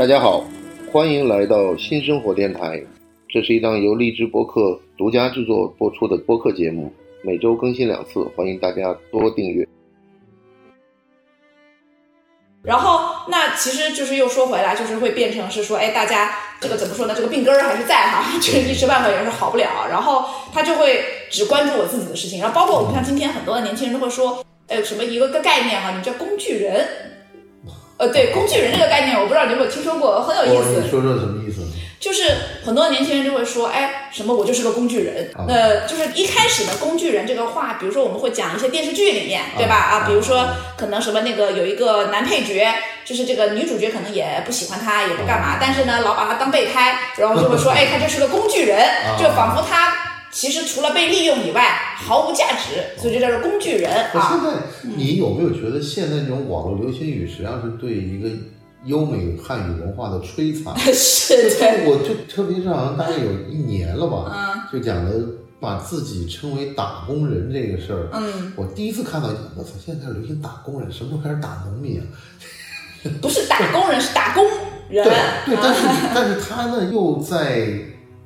大家好，欢迎来到新生活电台。这是一档由荔枝播客独家制作播出的播客节目，每周更新两次，欢迎大家多订阅。然后，那其实就是又说回来，就是会变成是说，哎，大家这个怎么说呢？这个病根儿还是在哈，就是一时半会儿也是好不了。然后他就会只关注我自己的事情。然后包括我们像今天很多的年轻人都会说，哎，什么一个个概念哈，你叫工具人。呃，对，工具人这个概念，我不知道你有没有听说过，很有意思。你说说什么意思？就是很多年轻人就会说，哎，什么我就是个工具人。那就是一开始的工具人这个话，比如说我们会讲一些电视剧里面，对吧？啊，比如说可能什么那个有一个男配角，就是这个女主角可能也不喜欢他，也不干嘛，但是呢，老把他当备胎，然后就会说，哎，他就是个工具人，就仿佛他其实除了被利用以外毫无价值，所以就叫做工具人啊。现在你有没有觉得现在这种网络流行语实际上是对一个？优美汉语文化的摧残，是的，我就特别是好像大概有一年了吧，就讲的把自己称为打工人这个事儿，嗯，我第一次看到，我操，现在流行打工人，什么时候开始打农民啊？不是打工人，是打工人，对对，但是但是他呢又在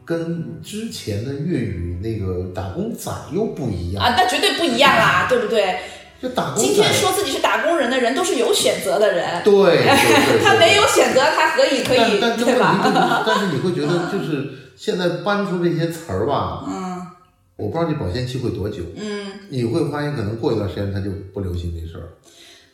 跟之前的粤语那个打工仔又不一样。啊，那绝对不一样啦，对不对？就打工今天说自己是打工人的人都是有选择的人，对，他没有选择，他何以可以，对吧？但是你会觉得，就是现在搬出这些词儿吧，嗯，我不知道你保鲜期会多久，嗯，你会发现可能过一段时间他就不流行这事儿。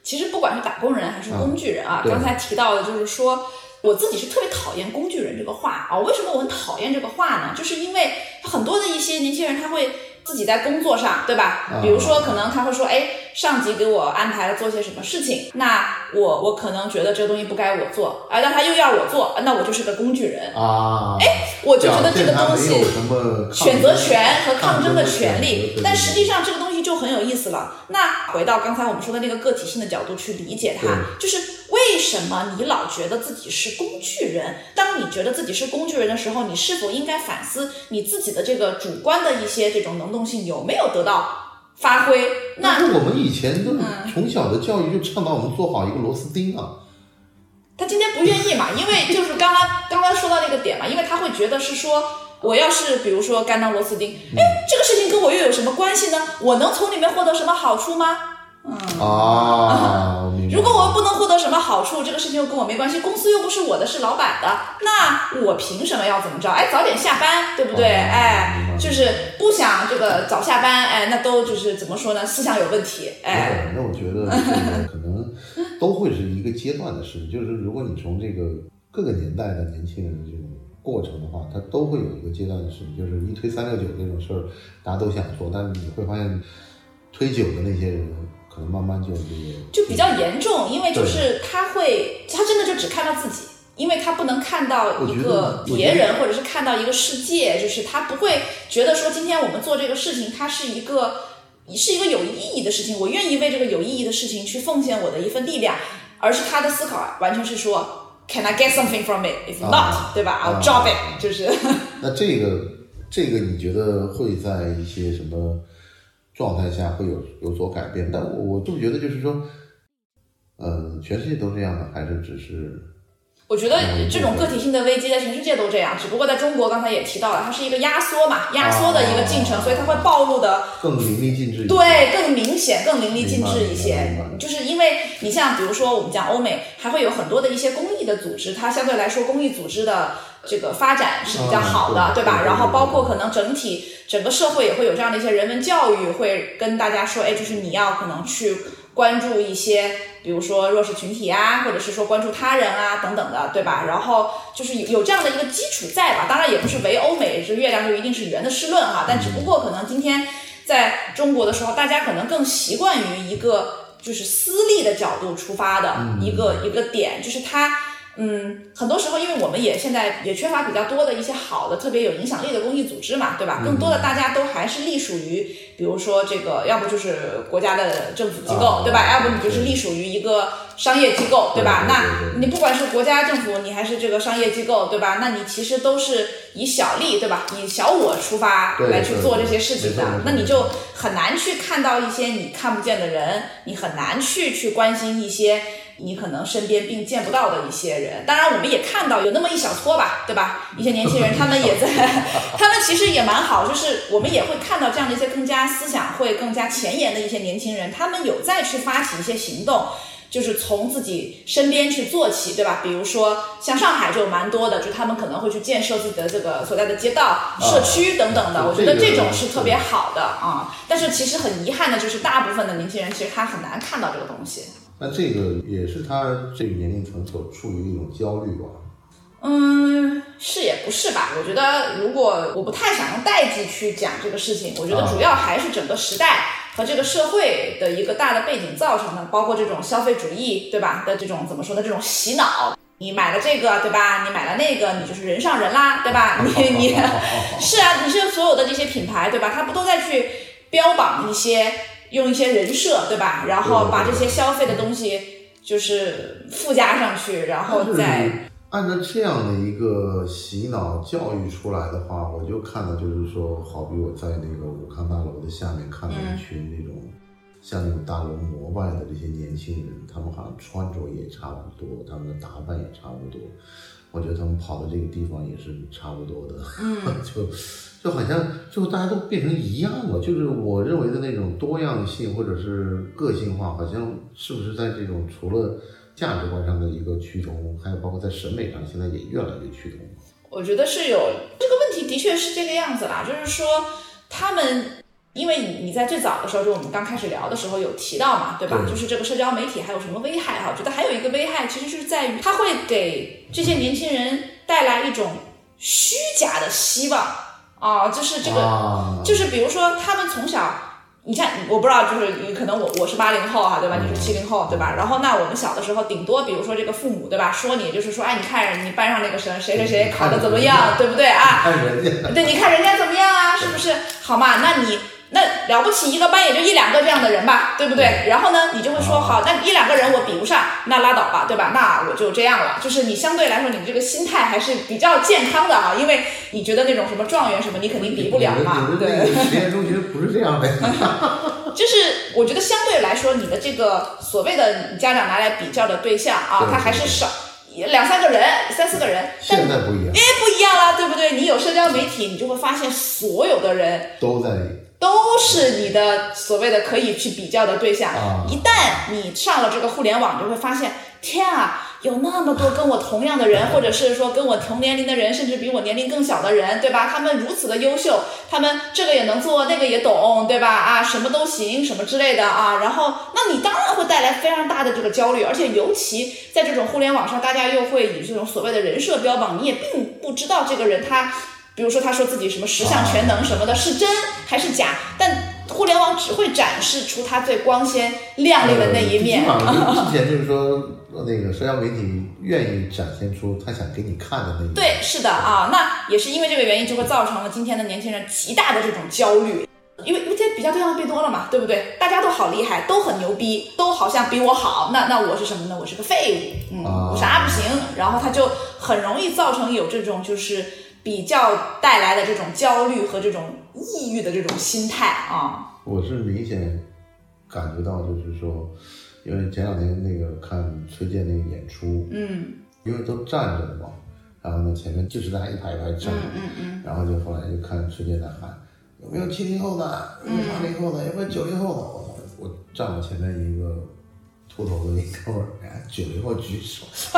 其实不管是打工人还是工具人啊，刚才提到的就是说，我自己是特别讨厌“工具人”这个话啊。为什么我很讨厌这个话呢？就是因为很多的一些年轻人他会。自己在工作上，对吧？比如说，可能他会说，哎，上级给我安排了做些什么事情，那我我可能觉得这个东西不该我做，啊，但他又要我做，那我就是个工具人啊。哎，我就觉得这个东西选择权和抗争的权利，但实际上这个东西就很有意思了。那回到刚才我们说的那个个体性的角度去理解它，就是。为什么你老觉得自己是工具人？当你觉得自己是工具人的时候，你是否应该反思你自己的这个主观的一些这种能动性有没有得到发挥？那我们以前都从小的教育就倡导我们做好一个螺丝钉啊。他今天不愿意嘛？因为就是刚刚刚刚说到那个点嘛，因为他会觉得是说，我要是比如说干当螺丝钉，哎，这个事情跟我又有什么关系呢？我能从里面获得什么好处吗？嗯啊，如果我不能获得什么好处，这个事情又跟我没关系，公司又不是我的，是老板的，那我凭什么要怎么着？哎，早点下班，对不对？哎，就是不想这个早下班，哎，那都就是怎么说呢？思想有问题，哎。那我觉得这个可能都会是一个阶段的事情，就是如果你从这个各个年代的年轻人的这种过程的话，他都会有一个阶段的事情，就是一推三六九这种事儿，大家都想做，但是你会发现推九的那些人。可能慢慢就就比较严重，因为就是他会，他真的就只看到自己，因为他不能看到一个别人，或者是看到一个世界，就是他不会觉得说今天我们做这个事情，它是一个是一个有意义的事情，我愿意为这个有意义的事情去奉献我的一份力量，而是他的思考完全是说，Can I get something from it? If not，对吧？I'll drop it，就是。那这个这个你觉得会在一些什么？状态下会有有所改变，但我我就觉得就是说，呃，全世界都这样的，还是只是？我觉得这种个体性的危机在全世界都这样，只不过在中国刚才也提到了，它是一个压缩嘛，压缩的一个进程，所以它会暴露的更淋漓尽致，对，更明显、更淋漓尽致一些。就是因为你像比如说我们讲欧美，还会有很多的一些公益的组织，它相对来说公益组织的。这个发展是比较好的，对吧？然后包括可能整体整个社会也会有这样的一些人文教育，会跟大家说，哎，就是你要可能去关注一些，比如说弱势群体啊，或者是说关注他人啊等等的，对吧？然后就是有有这样的一个基础在吧？当然也不是唯欧美这月亮就一定是圆的失论哈，但只不过可能今天在中国的时候，大家可能更习惯于一个就是私利的角度出发的一个一个点，就是他。嗯，很多时候，因为我们也现在也缺乏比较多的一些好的、特别有影响力的公益组织嘛，对吧？更多的大家都还是隶属于，比如说这个，要不就是国家的政府机构，对吧？要不你就是隶属于一个商业机构，对吧？那你不管是国家政府，你还是这个商业机构，对吧？那你其实都是以小利，对吧？以小我出发来去做这些事情的，那你就很难去看到一些你看不见的人，你很难去去关心一些。你可能身边并见不到的一些人。当然，我们也看到有那么一小撮吧，对吧？一些年轻人，他们也在，他们其实也蛮好，就是我们也会看到这样的一些更加思想会更加前沿的一些年轻人，他们有在去发起一些行动。就是从自己身边去做起，对吧？比如说像上海就蛮多的，就他们可能会去建设自己的这个所在的街道、社区等等的。我觉得这种是特别好的啊。但是其实很遗憾的就是，大部分的年轻人其实他很难看到这个东西。那这个也是他这个年龄层所处于一种焦虑吧？嗯，是也不是吧？我觉得如果我不太想用代际去讲这个事情，我觉得主要还是整个时代。和这个社会的一个大的背景造成的，包括这种消费主义，对吧？的这种怎么说呢？这种洗脑，你买了这个，对吧？你买了那个，你就是人上人啦，对吧？你 你 是啊，你是所有的这些品牌，对吧？它不都在去标榜一些，用一些人设，对吧？然后把这些消费的东西就是附加上去，然后再。按照这样的一个洗脑教育出来的话，我就看到就是说，好比我在那个武康大楼的下面看到一群那种像那种大楼膜拜的这些年轻人，他们好像穿着也差不多，他们的打扮也差不多，我觉得他们跑到这个地方也是差不多的，就就好像最后大家都变成一样了，就是我认为的那种多样性或者是个性化，好像是不是在这种除了。价值观上的一个趋同，还有包括在审美上，现在也越来越趋同。我觉得是有这个问题，的确是这个样子啦。就是说，他们因为你你在最早的时候，就我们刚开始聊的时候有提到嘛，对吧？就是这个社交媒体还有什么危害哈？我觉得还有一个危害，其实是在于它会给这些年轻人带来一种虚假的希望啊，就是这个，就是比如说他们从小。你看，我不知道，就是你可能我我是八零后哈，对吧？你是七零后，对吧？然后那我们小的时候，顶多比如说这个父母，对吧？说你就是说，哎，你看你班上那个谁谁谁谁考的怎么样，对不对啊？对，你看人家怎么样啊？是不是？好嘛，那你。那了不起，一个班也就一两个这样的人吧，对不对？然后呢，你就会说，好，那一两个人我比不上，那拉倒吧，对吧？那我就这样了。就是你相对来说，你这个心态还是比较健康的啊，因为你觉得那种什么状元什么，你肯定比不了嘛，对实验中其实不是这样的。就是我觉得相对来说，你的这个所谓的家长拿来比较的对象啊，他还是少两三个人、三四个人。现在不一样，哎，不一样了，对不对？你有社交媒体，你就会发现所有的人都在。都是你的所谓的可以去比较的对象。一旦你上了这个互联网，就会发现，天啊，有那么多跟我同样的人，或者是说跟我同年龄的人，甚至比我年龄更小的人，对吧？他们如此的优秀，他们这个也能做，那个也懂，对吧？啊，什么都行，什么之类的啊。然后，那你当然会带来非常大的这个焦虑，而且尤其在这种互联网上，大家又会以这种所谓的人设标榜，你也并不知道这个人他。比如说，他说自己什么十项全能什么的，是真还是假？但互联网只会展示出他最光鲜亮丽的那一面。之前就是说，那个社交媒体愿意展现出他想给你看的那一面。对，是的啊，那也是因为这个原因，就会造成了今天的年轻人极大的这种焦虑。因为因为这比较对象变多了嘛，对不对？大家都好厉害，都很牛逼，都好像比我好。那那我是什么呢？我是个废物，嗯，我啥不行？然后他就很容易造成有这种就是。比较带来的这种焦虑和这种抑郁的这种心态啊，我是明显感觉到，就是说，因为前两天那个看崔健那个演出，嗯，因为都站着的嘛，然后呢前面就是大家一排一排站，嗯嗯嗯，然后就后来就看崔健在喊，有没有七零后的，有没有八零后的，有没有九零后的，我我站我前面一个。秃头的那哥们儿，九零后举手，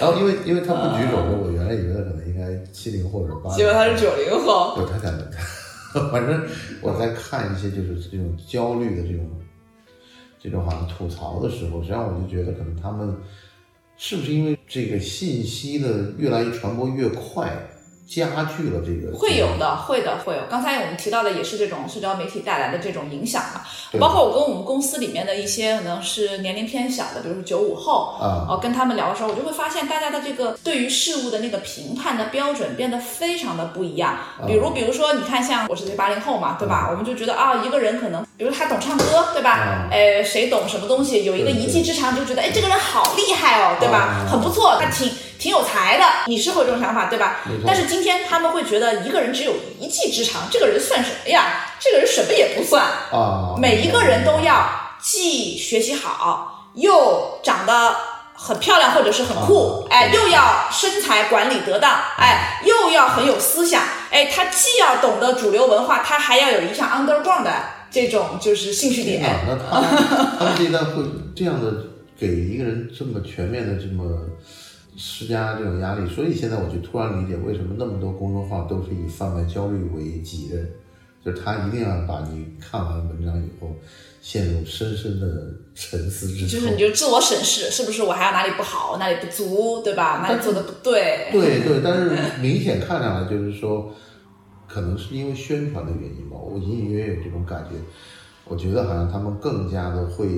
然后因为因为他不举手，我原来以为他可能应该七零或者八，结果他是九零后。对，他讲的，反正我在看一些就是这种焦虑的这种这种好像吐槽的时候，实际上我就觉得可能他们是不是因为这个信息的越来越传播越快。加剧了这个，会有的，会的，会有。刚才我们提到的也是这种社交媒体带来的这种影响嘛，包括我跟我们公司里面的一些可能是年龄偏小的，比如说九五后，啊，哦，跟他们聊的时候，我就会发现大家的这个对于事物的那个评判的标准变得非常的不一样。比如，比如说，你看，像我是八零后嘛，对吧？我们就觉得啊，一个人可能，比如他懂唱歌，对吧？哎，谁懂什么东西，有一个一技之长，就觉得哎，这个人好厉害哦，对吧？很不错，他挺。挺有才的，你是会有这种想法，对吧？但是今天他们会觉得一个人只有一技之长，这个人算什么呀？这个人什么也不算啊！每一个人都要既学习好，又长得很漂亮或者是很酷，哎，又要身材管理得当，哎，又要很有思想，哎，他既要懂得主流文化，他还要有一项 underground 的这种就是兴趣点。那他他们这一代会这样的给一个人这么全面的这么施加这种压力，所以现在我就突然理解为什么那么多公众号都是以贩卖焦虑为己任，就是他一定要把你看完文章以后。陷入深深的沉思之中，就是你就自我审视，是不是我还有哪里不好，哪里不足，对吧？哪里做的不对？对对，但是明显看上来就是说，可能是因为宣传的原因吧，我隐隐约约有这种感觉。我觉得好像他们更加的会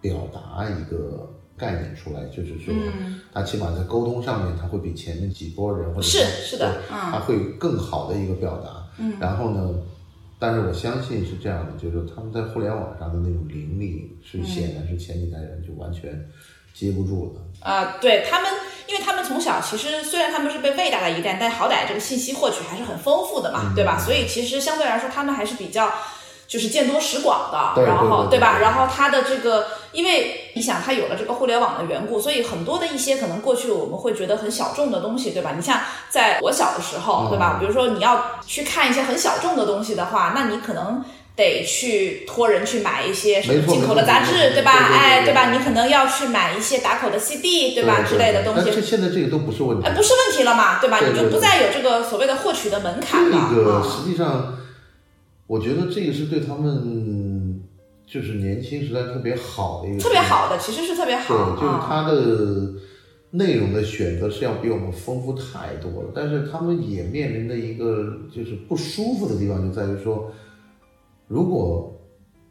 表达一个概念出来，就是说，他起码在沟通上面，他会比前面几波人或者是是的，他会更好的一个表达。嗯，然后呢？但是我相信是这样的，就是他们在互联网上的那种灵力，是显然是前几代人就完全接不住的。啊，对他们，因为他们从小其实虽然他们是被喂大的一代，但好歹这个信息获取还是很丰富的嘛，对吧？所以其实相对来说，他们还是比较。就是见多识广的，然后对吧？然后他的这个，因为你想，它有了这个互联网的缘故，所以很多的一些可能过去我们会觉得很小众的东西，对吧？你像在我小的时候，对吧？比如说你要去看一些很小众的东西的话，那你可能得去托人去买一些什么进口的杂志，对吧？哎，对吧？你可能要去买一些打口的 CD，对吧？之类的东西。但是现在这个都不是问题，哎，不是问题了嘛，对吧？你就不再有这个所谓的获取的门槛了。这个实际上。我觉得这个是对他们就是年轻时代特别好的一个，特别好的，其实是特别好。对，就是它的内容的选择是要比我们丰富太多了。但是他们也面临的一个就是不舒服的地方，就在于说，如果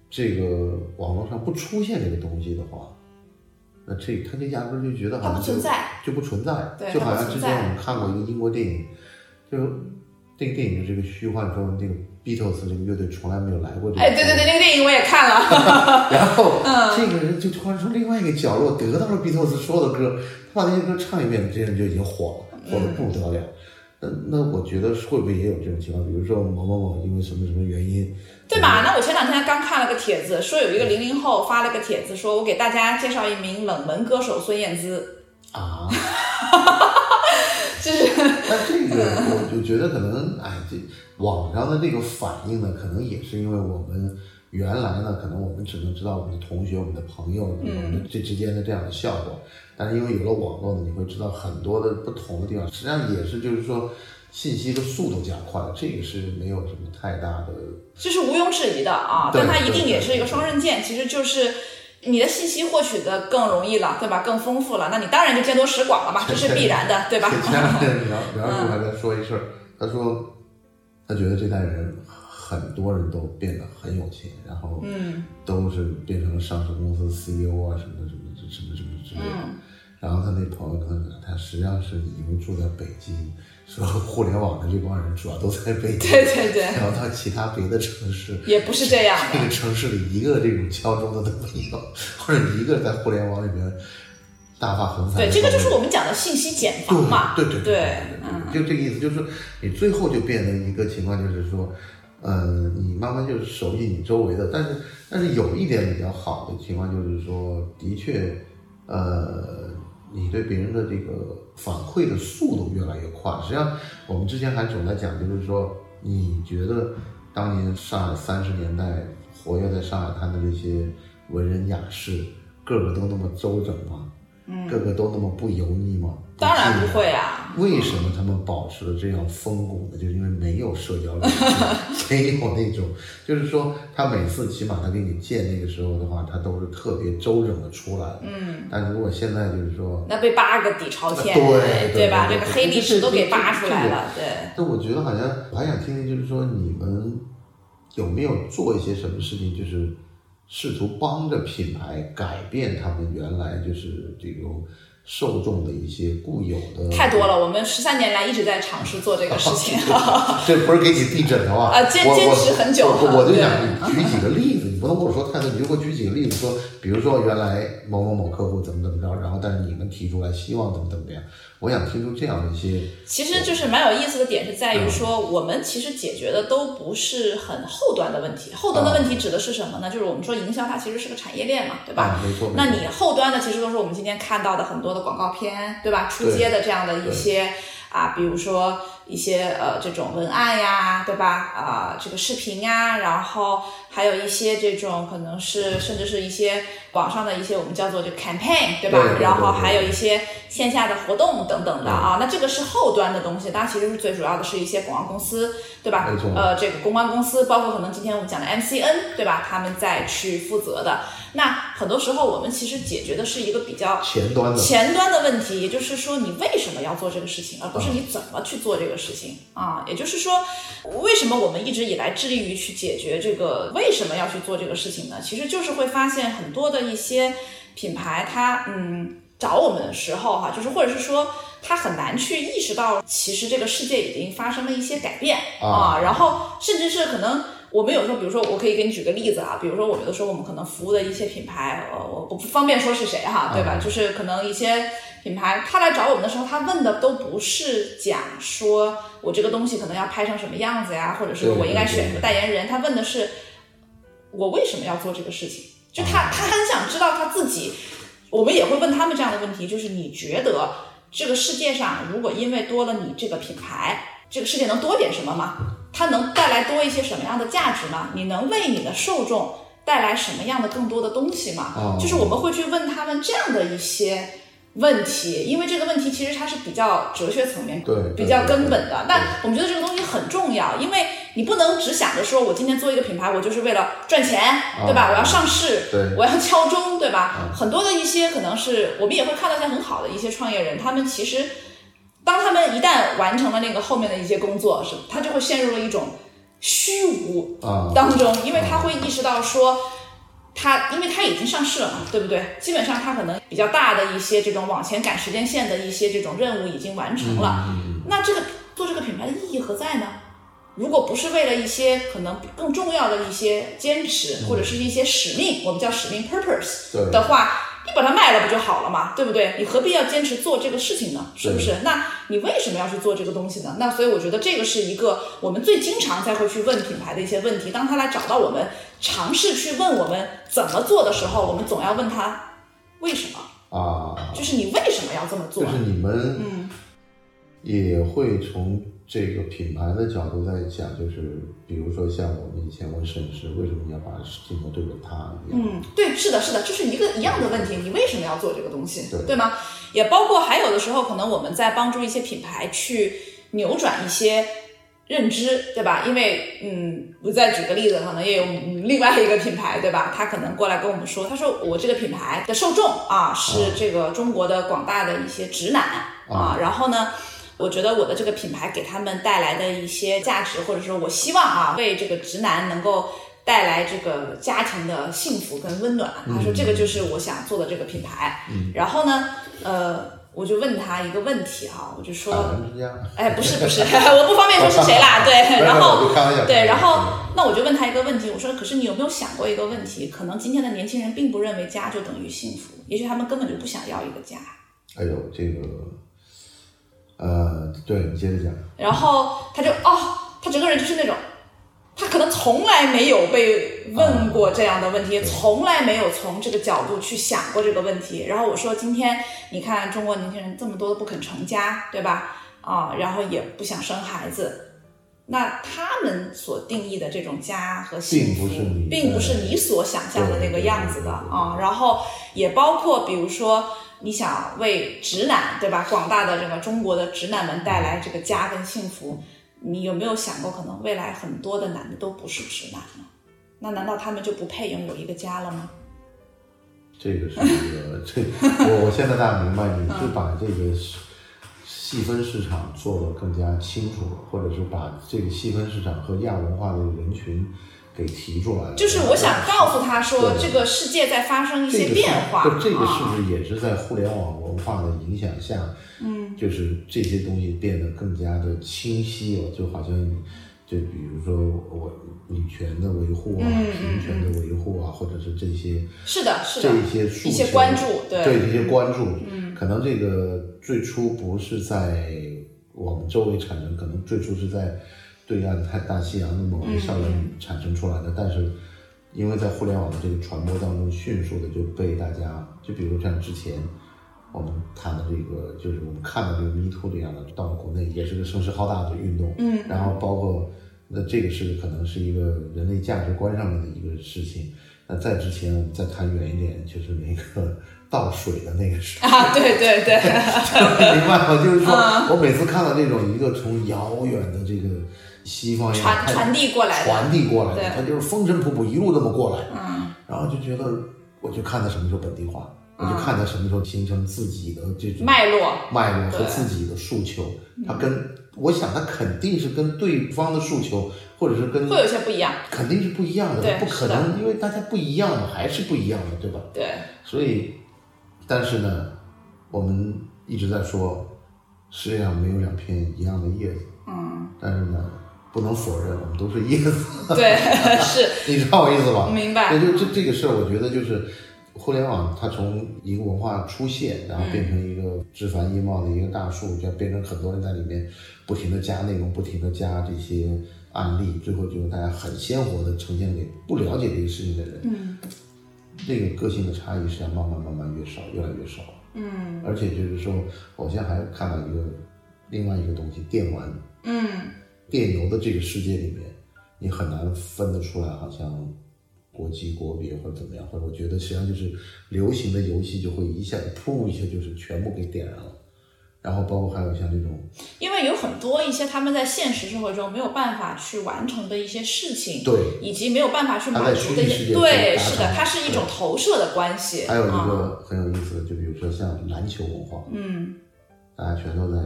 这个网络上不出现这个东西的话，那这他就压根就觉得好像不存在，就不存在。对，就好像之前我们看过一个英国电影，就这个电影的这个虚幻说那个。Beatles 这个乐队从来没有来过这个。哎，对对对，那个电影我也看了。然后，这个人就突然从另外一个角落得到了 Beatles 所有的歌，他把那些歌唱一遍，这人就已经火了，火的不得了。那那我觉得会不会也有这种情况？比如说某某某因为什么什么原因？对嘛？那我前两天刚看了个帖子，说有一个零零后发了个帖子，说我给大家介绍一名冷门歌手孙燕姿。啊。就是，那这个我就觉得可能，哎，这网上的这个反应呢，可能也是因为我们原来呢，可能我们只能知道我们的同学、我们的朋友，我们这之间的这样的效果。但是因为有了网络呢，你会知道很多的不同的地方，实际上也是就是说信息的速度加快了，这个是没有什么太大的，这是毋庸置疑的啊。但它一定也是一个双刃剑，其实就是。你的信息获取的更容易了，对吧？更丰富了，那你当然就见多识广了嘛，这是必然的，对吧？前两天 苗苗叔还在说一事儿，他说他觉得这代人很多人都变得很有钱，然后嗯，都是变成了上市公司 CEO 啊什么什么什么什么之类的。然后他那朋友跟他讲，他实际上是已经住在北京。说互联网的这帮人主要都在北京，对对对，然后到其他别的城市 也不是这样，这个城市里一个这种敲钟的都没有，或者一个在互联网里面大发横财。对，这个就是我们讲的信息茧房嘛，对对对，就这个意思，就是你最后就变成一个情况，就是说，呃，你慢慢就是熟悉你周围的，但是但是有一点比较好的情况就是说，的确，呃。你对别人的这个反馈的速度越来越快。实际上，我们之前还总在讲，就是说，你觉得当年上海三十年代活跃在上海滩的这些文人雅士，个个都那么周整吗？嗯个个都那么不油腻吗？当然不会啊！为什么他们保持了这样风骨呢？就是因为没有社交礼仪，没有那种，就是说他每次起码他给你见那个时候的话，他都是特别周整的出来。嗯。但如果现在就是说，那被扒个底朝天，对对吧？这个黑历史都给扒出来了，对。但我觉得好像我还想听听，就是说你们有没有做一些什么事情，就是试图帮着品牌改变他们原来就是这种。受众的一些固有的太多了，我们十三年来一直在尝试做这个事情。这不是给你递枕头啊？啊，坚坚持很久。我就想举几个例子，你不能跟我说太多，你就给我举说，比如说原来某某某客户怎么怎么着，然后但是你们提出来希望怎么怎么样，我想听出这样的一些。其实就是蛮有意思的点是在于说，我们其实解决的都不是很后端的问题。后端的问题指的是什么呢？就是我们说营销它其实是个产业链嘛，对吧？啊，没错。那你后端的其实都是我们今天看到的很多的广告片，对吧？出街的这样的一些啊，比如说。一些呃这种文案呀，对吧？啊，这个视频呀，然后还有一些这种可能是甚至是一些网上的一些我们叫做就 campaign，对吧？然后还有一些线下的活动等等的啊。那这个是后端的东西，当然其实是最主要的是一些广告公司，对吧？呃，这个公关公司，包括可能今天我们讲的 MCN，对吧？他们在去负责的。那很多时候我们其实解决的是一个比较前端的前端的问题，也就是说你为什么要做这个事情，而不是你怎么去做这个。事情啊，也就是说，为什么我们一直以来致力于去解决这个为什么要去做这个事情呢？其实就是会发现很多的一些品牌，它嗯找我们的时候哈，就是或者是说他很难去意识到，其实这个世界已经发生了一些改变啊，然后甚至是可能。我们有时候，比如说，我可以给你举个例子啊，比如说，我有的时候我们可能服务的一些品牌，呃，我我不方便说是谁哈，对吧？就是可能一些品牌，他来找我们的时候，他问的都不是讲说我这个东西可能要拍成什么样子呀，或者是我应该选什么代言人，他问的是我为什么要做这个事情，就他他很想知道他自己。我们也会问他们这样的问题，就是你觉得这个世界上如果因为多了你这个品牌，这个世界能多点什么吗？它能带来多一些什么样的价值吗？你能为你的受众带来什么样的更多的东西吗？就是我们会去问他们这样的一些问题，因为这个问题其实它是比较哲学层面、对比较根本的。但我们觉得这个东西很重要，因为你不能只想着说我今天做一个品牌，我就是为了赚钱，对吧？我要上市，对我要敲钟，对吧？很多的一些可能是我们也会看到一些很好的一些创业人，他们其实。当他们一旦完成了那个后面的一些工作，是，他就会陷入了一种虚无当中，因为他会意识到说，他因为它已经上市了嘛，对不对？基本上它可能比较大的一些这种往前赶时间线的一些这种任务已经完成了。那这个做这个品牌的意义何在呢？如果不是为了一些可能更重要的一些坚持或者是一些使命，我们叫使命 purpose 的话。你把它卖了不就好了嘛，对不对？你何必要坚持做这个事情呢？是不是？那你为什么要去做这个东西呢？那所以我觉得这个是一个我们最经常才会去问品牌的一些问题。当他来找到我们，尝试去问我们怎么做的时候，我们总要问他为什么啊？就是你为什么要这么做？就是你们嗯，也会从。这个品牌的角度在讲，就是比如说像我们以前问摄影师，为什么你要把镜头对准他？嗯，对，是的，是的，就是一个一样的问题，你为什么要做这个东西？对，对吗？也包括还有的时候，可能我们在帮助一些品牌去扭转一些认知，对吧？因为，嗯，我再举个例子，可能也有另外一个品牌，对吧？他可能过来跟我们说，他说我这个品牌的受众啊，是这个中国的广大的一些直男啊，然后呢？我觉得我的这个品牌给他们带来的一些价值，或者说我希望啊，为这个直男能够带来这个家庭的幸福跟温暖。他说这个就是我想做的这个品牌。然后呢，呃，我就问他一个问题哈，我就说，哎，不是不是，我不方便说是谁啦。对，然后对，然后那我就问他一个问题，我说，可是你有没有想过一个问题？可能今天的年轻人并不认为家就等于幸福，也许他们根本就不想要一个家。哎呦，这个。呃，对你接着讲。然后他就哦，他整个人就是那种，他可能从来没有被问过这样的问题，从来没有从这个角度去想过这个问题。然后我说，今天你看中国年轻人这么多不肯成家，对吧？啊，然后也不想生孩子，那他们所定义的这种家和幸福，并不是你所想象的那个样子的啊。然后也包括比如说。你想为直男，对吧？广大的这个中国的直男们带来这个家跟幸福，你有没有想过，可能未来很多的男的都不是直男呢？那难道他们就不配拥有一个家了吗？这个是一个，这我我现在大概明白，你是把这个细分市场做得更加清楚了，或者是把这个细分市场和亚文化的人群。给提出来了，就是我想告诉他说，这个世界在发生一些变化。这个是不是也是在互联网文化的影响下？嗯，就是这些东西变得更加的清晰了，就好像就比如说我女权的维护啊，嗯平权的维护啊，或者是这些是的，是的，这些一些关注，对，对这些关注，嗯。可能这个最初不是在我们周围产生，可能最初是在对岸太大西洋的某个校园产生出来的，但是因为在互联网的这个传播当中，迅速的就被大家，就比如像之前我们谈的这个，就是我们看到这个 Me Too 这样的，到了国内也是个声势浩大的运动，嗯然后包括那这个是可能是一个人类价值观上面的一个事情。那在之前，我们再谈远一点，就是那个倒水的那个事，啊，对对对，明白吗？就是说嗯我每次看到这种一个从遥远的这个西方传它传递过来的，传递过来的，对。它就是风尘仆仆一路这么过来，嗯。然后就觉得，我就看他什么时候本地化，我就看他什么时候形成自己的这种脉络，脉络和自己的诉求，他跟我想他肯定是跟对方的诉求，或者是跟会有些不一样，肯定是不一样的，对不可能，因为大家不一样嘛，还是不一样的，对吧？对，所以，但是呢，我们一直在说，世界上没有两片一样的叶子，嗯，但是呢，不能否认我们都是叶子，对，是，你知道我意思吧？明白对，就这这个事儿，我觉得就是互联网，它从一个文化出现，然后变成一个枝繁叶茂的一个大树，就变成很多人在里面不停的加内容，不停的加这些案例，最后就是大家很鲜活的呈现给不了解这个事情的人。嗯这个个性的差异是要慢慢慢慢越少，越来越少。嗯而且就是说，我现在还看到一个另外一个东西，电玩、嗯，电游的这个世界里面，你很难分得出来，好像国籍、国别或者怎么样，或者我觉得实际上就是流行的游戏就会一下噗一下就是全部给点燃了，然后包括还有像这种因为有很多一些他们在现实生活中没有办法去完成的一些事情，对，以及没有办法去满足的一些，对，是的，它是一种投射的关系，还有一啊个很有意思的，就比如说像篮球文化，嗯。大家全都在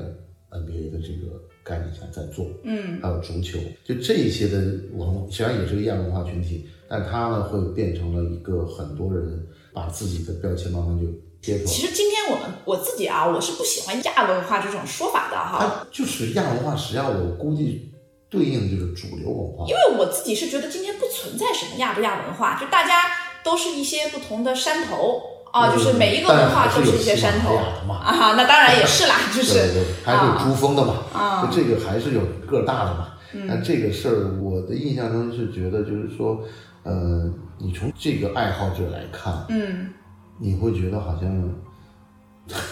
NBA 的这个概念下在做，嗯还有足球，就这一些的文化，实际上也是个亚文化群体，但它呢会变成了一个很多人把自己的标签慢慢就贴出来。其实今天我们我自己啊，我是不喜欢亚文化这种说法的哈，它就是亚文化，实际上我估计对应的就是主流文化因。为我自己是觉得今天不存在什么亚不亚文化，就大家都是一些不同的山头啊，就是每一个文化都是一些山头啊，那当然也是啦，就是对对，还是有珠峰的嘛，啊就这个还是有个儿大的嘛。但这个事儿，我的印象中是觉得，就是说，呃，你从这个爱好者来看，嗯你会觉得好像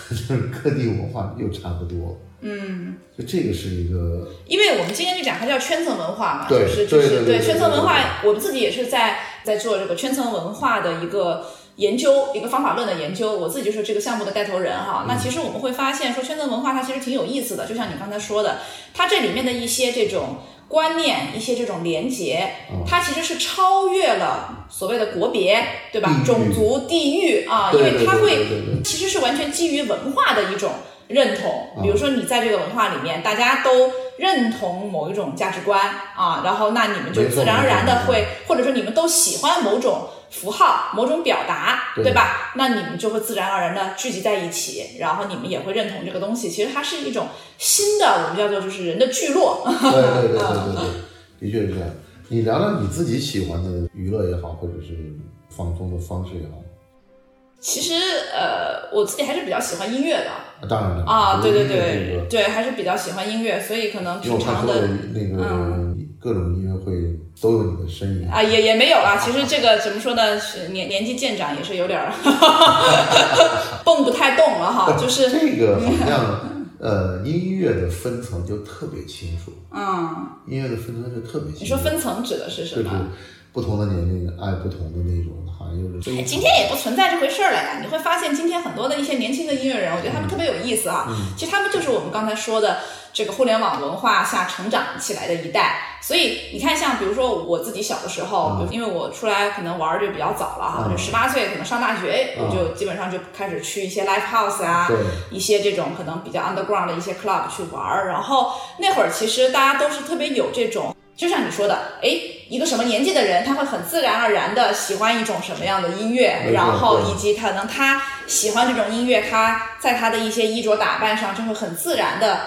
就是各地文化又差不多。嗯。就这个是一个因为我们今天就讲它叫圈层文化嘛，对就是就是对圈层文化，我们自己也是在在做这个圈层文化的一个研究，一个方法论的研究。我自己就是这个项目的带头人哈。那其实我们会发现说，圈层文化它其实挺有意思的，就像你刚才说的，它这里面的一些这种。观念一些这种连结，它其实是超越了所谓的国别，对吧？种族、地域啊，因为它会其实是完全基于文化的一种认同。嗯比如说你在这个文化里面，大家都认同某一种价值观啊，然后那你们就自然而然的会，或者说你们都喜欢某种符号、某种表达，对对吧？那你们就会自然而然的聚集在一起，然后你们也会认同这个东西。其实它是一种新的，我们叫做就是人的聚落。对对对对对对，的确是这样。你聊聊你自己喜欢的娱乐也好，或者是放松的方式也好。其实呃，我自己还是比较喜欢音乐的啊当然了啊，对对对对，还是比较喜欢音乐，所以可能平常的那个各种音乐会都有你的身影。啊，也也没有啦。其实这个怎么说呢？是年年纪渐长，也是有点儿 蹦不太动了哈。就是这个好像呃，音乐的分层就特别清楚，嗯，音乐的分层就特别清楚。你说分层指的是什就是么？不同的年龄爱不同的那种，好像就是非常今天也不存在这回事儿了呀！你会发现，今天很多的一些年轻的音乐人，我觉得他们特别有意思啊。其实他们就是我们刚才说的这个互联网文化下成长起来的一代。所以你看，像比如说我自己小的时候，因为我出来可能玩儿就比较早了哈，嗯就十八岁可能上大学，嗯我就基本上就开始去一些 live house 啊，一些这种可能比较 underground 的一些 club 去玩儿。然后那会儿其实大家都是特别有这种。就像你说的，哎，一个什么年纪的人，他会很自然而然的喜欢一种什么样的音乐然后以及可能他喜欢这种音乐，他在他的一些衣着打扮上就会很自然的。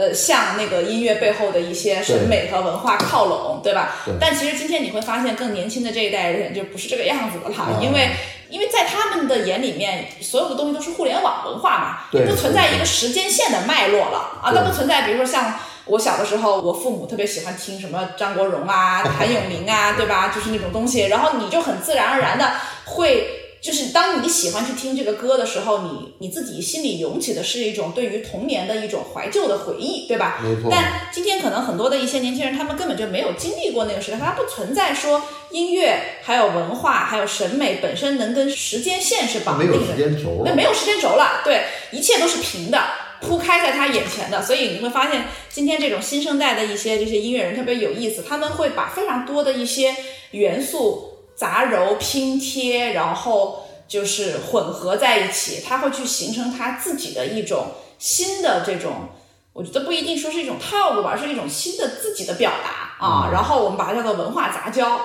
呃向那个音乐背后的一些审美和文化靠拢，对吧？对但其实今天你会发现，更年轻的这一代人就不是这个样子的了，啊因为因为在他们的眼里面，所有的东西都是互联网文化嘛，对不存在一个时间线的脉络了啊，对那不存在，比如说像。我小的时候，我父母特别喜欢听什么张国荣啊、谭咏麟啊，对吧？就是那种东西，然后你就很自然而然的会，就是当你喜欢去听这个歌的时候，你你自己心里涌起的是一种对于童年的一种怀旧的回忆，对吧？没错。但今天可能很多的一些年轻人，他们根本就没有经历过那个时代，他不存在说音乐、还有文化、还有审美本身能跟时间线是绑定的，没有时间轴了，那没有时间轴了，对，一切都是平的，铺开在他眼前的，所以你会发现，今天这种新生代的一些这些音乐人特别有意思，他们会把非常多的一些元素杂糅拼贴，然后就是混合在一起，它会去形成它自己的一种新的这种。我觉得不一定说是一种套路吧，而是一种新的自己的表达啊。嗯然后我们把它叫做文化杂交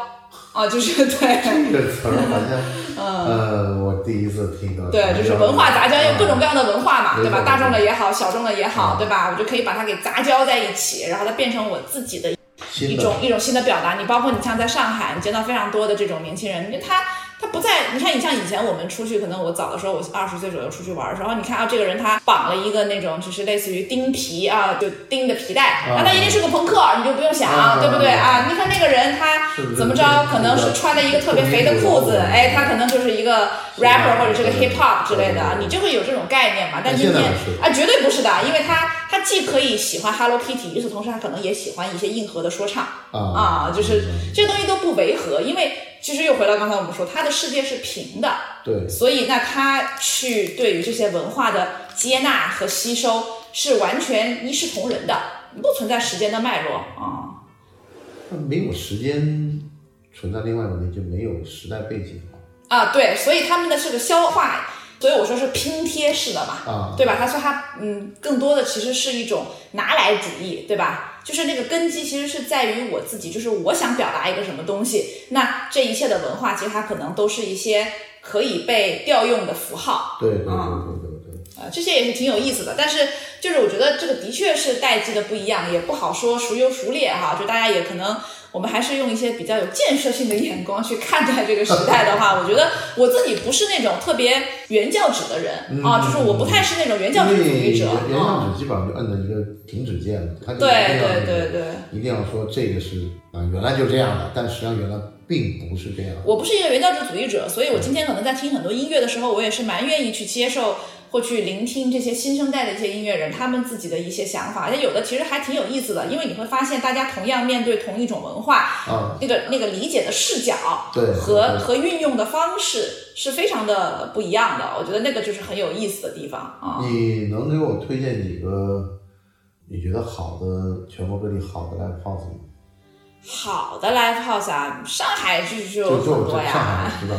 啊，就是 对，这个词儿好像，呃，我第一次听到。嗯对，就是文化杂交，因为各种各样的文化嘛，对吧？大众的也好，小众的也好，嗯对吧？我就可以把它给杂交在一起，然后它变成我自己的一种一种新的表达。你包括你像在上海，你见到非常多的这种年轻人，他他不在，你看你像以前我们出去，可能我早的时候，我二十岁左右出去玩的时候，你看啊，这个人他绑了一个那种就是类似于钉皮啊，就钉的皮带，那他一定是个朋克，你就不用想，啊对不对啊？你看那个人他怎么着，可能是穿了一个特别肥的裤子，哎，他可能就是一个 rapper 或者是个 hip hop 之类的，啊，你就会有这种概念嘛。但今天啊，绝对不是的，因为他他既可以喜欢 Hello Kitty，与此同时他可能也喜欢一些硬核的说唱啊啊，就是这些东西都不违和，因为其实又回到刚才我们说，他的世界是平的，对所以那他去对于这些文化的接纳和吸收是完全一视同仁的，不存在时间的脉络啊。那没有时间存在另外一个问题，就没有时代背景嘛。啊，对，所以他们的这个消化，所以我说是拼贴式的嘛，啊对吧？他说他嗯，更多的其实是一种拿来主义，对吧？就是那个根基其实是在于我自己，就是我想表达一个什么东西，那这一切的文化其实它可能都是一些可以被调用的符号，对对对嗯对对对。啊，这些也是挺有意思的，但是就是我觉得这个的确是代际的不一样，也不好说孰优孰劣哈。就大家也可能，我们还是用一些比较有建设性的眼光去看待这个时代的话，我觉得我自己不是那种特别原教旨的人、啊，就是我不太是那种原教旨主义者原啊。教旨基本上就摁着一个停止键了，他就对对对对，一定要说这个是啊，原来就这样的，但实际上原来并不是这样。我不是一个原教旨主义者，所以我今天可能在听很多音乐的时候，我也是蛮愿意去接受或去聆听这些新生代的一些音乐人他们自己的一些想法，而且有的其实还挺有意思的，因为你会发现大家同样面对同一种文化，啊，那个那个理解的视角对和和运用的方式是非常的不一样的，我觉得那个就是很有意思的地方啊。你能给我推荐几个你觉得好的全国各地好的 live house 吗？好的 live house 啊，上海就就有多上海呀，知道，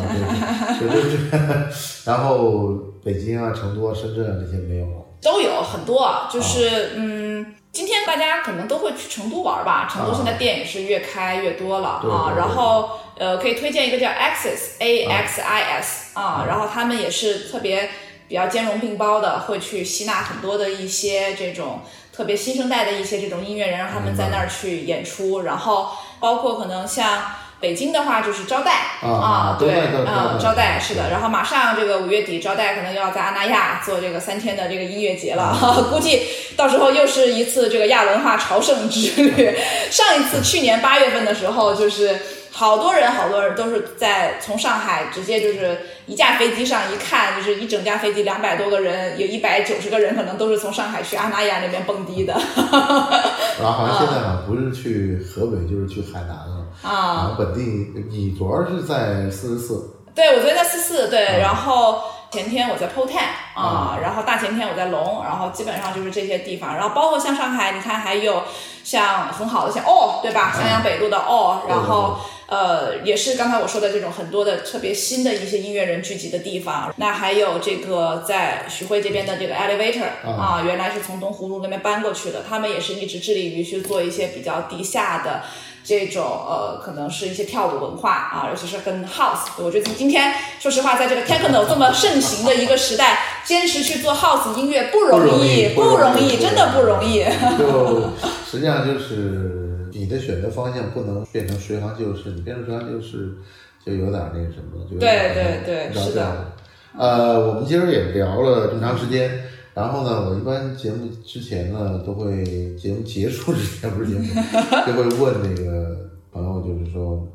对对对对，然后北京啊、成都啊、深圳啊这些没有了。都有很多啊，就是嗯。今天大家可能都会去成都玩吧，成都现在店也是越开越多了啊。对对对然后呃，可以推荐一个叫 Axis A X I S 啊，然后他们也是特别比较兼容并包的，会去吸纳很多的一些这种特别新生代的一些这种音乐人，让他们在那儿去演出。然后包括可能像北京的话，就是招待啊对嗯招待啊，招待是的。然后马上这个五月底，招待可能又要在阿那亚做这个三天的这个音乐节了，估计到时候又是一次这个亚文化朝圣之旅。上一次去年八月份的时候，就是好多人，好多人都是在从上海直接就是一架飞机上一看，就是一整架飞机两百多个人，有一百九十个人可能都是从上海去阿那亚那边蹦迪的 然后好像现在好像不是去河北就是去海南了。然啊。后本地，你昨儿是在四十四，对，我昨天在四四，对，嗯然后前天我在 p o t e n 啊，嗯然后大前天我在龙，然后基本上就是这些地方，然后包括像上海，你看还有像很好的像哦，对吧？嗯襄阳北路的哦，对然后呃，也是刚才我说的这种很多的特别新的一些音乐人聚集的地方。那还有这个在徐汇这边的这个 Elevator 啊，原来是从东湖路那边搬过去的，他们也是一直致力于去做一些比较低下的。这种呃，可能是一些跳舞文化啊，尤其是跟 house。我觉得今天，说实话，在这个 techno 这么盛行的一个时代，坚持去做 house 音乐不容易，不容易，真的不容易。就 实际上就是你的选择方向不能变成随行就市，你变成随行就市就有点那个什么，就对对对，是的。呃，我们今儿也聊了这么长时间。然后呢，我一般节目之前呢，都会节目结束之前不是节目，就会问那个朋友，就是说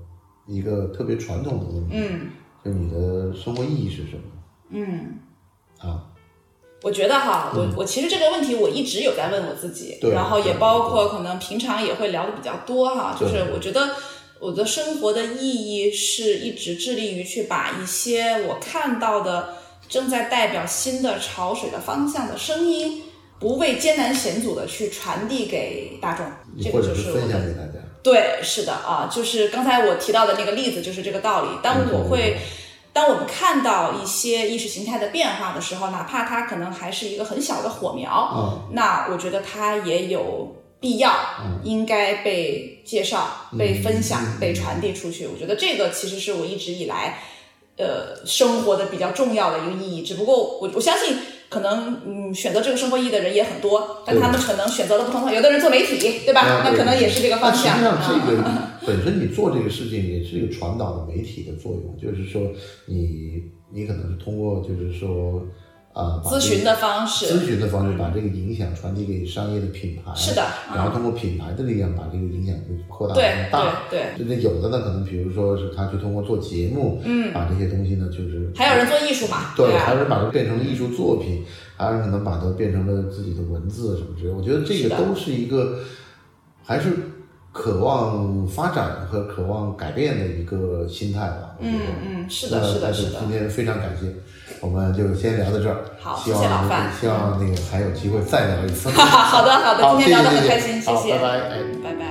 一个特别传统的问题，嗯，就你的生活意义是什么？嗯，啊，我觉得哈，我我其实这个问题我一直有在问我自己，对，然后也包括可能平常也会聊的比较多哈，就是我觉得我的生活的意义是一直致力于去把一些我看到的。正在代表新的潮水的方向的声音，不畏艰难险阻的去传递给大众，这个就是分享给大家。对，是的啊，就是刚才我提到的那个例子，就是这个道理。但我会，当我们看到一些意识形态的变化的时候，哪怕它可能还是一个很小的火苗，那我觉得它也有必要，应该被介绍、被分享、被传递出去。我觉得这个其实是我一直以来。呃，生活的比较重要的一个意义，只不过我我相信，可能嗯，选择这个生活意义的人也很多，但他们可能选择了不同的。有的人做媒体，对吧？那可能也是这个方向。实际上，这个本身你做这个事情也是一个传导的媒体的作用，就是说，你你可能是通过，就是说。啊，咨询的方式，咨询的方式把这个影响传递给商业的品牌，是的，然后通过品牌的力量把这个影响扩大更大，对对，就是有的呢，可能比如说是他去通过做节目，嗯，把这些东西呢，就是还有人做艺术嘛，对，还有人把它变成了艺术作品，还有人可能把它变成了自己的文字什么之类，我觉得这个都是一个还是渴望发展和渴望改变的一个心态吧，嗯嗯，是的，是的，是的，今天非常感谢。我们就先聊到这儿。好，谢谢老范。希望那个还有机会再聊一次。好的，好的，今天聊得很开心，谢谢，拜拜，拜拜。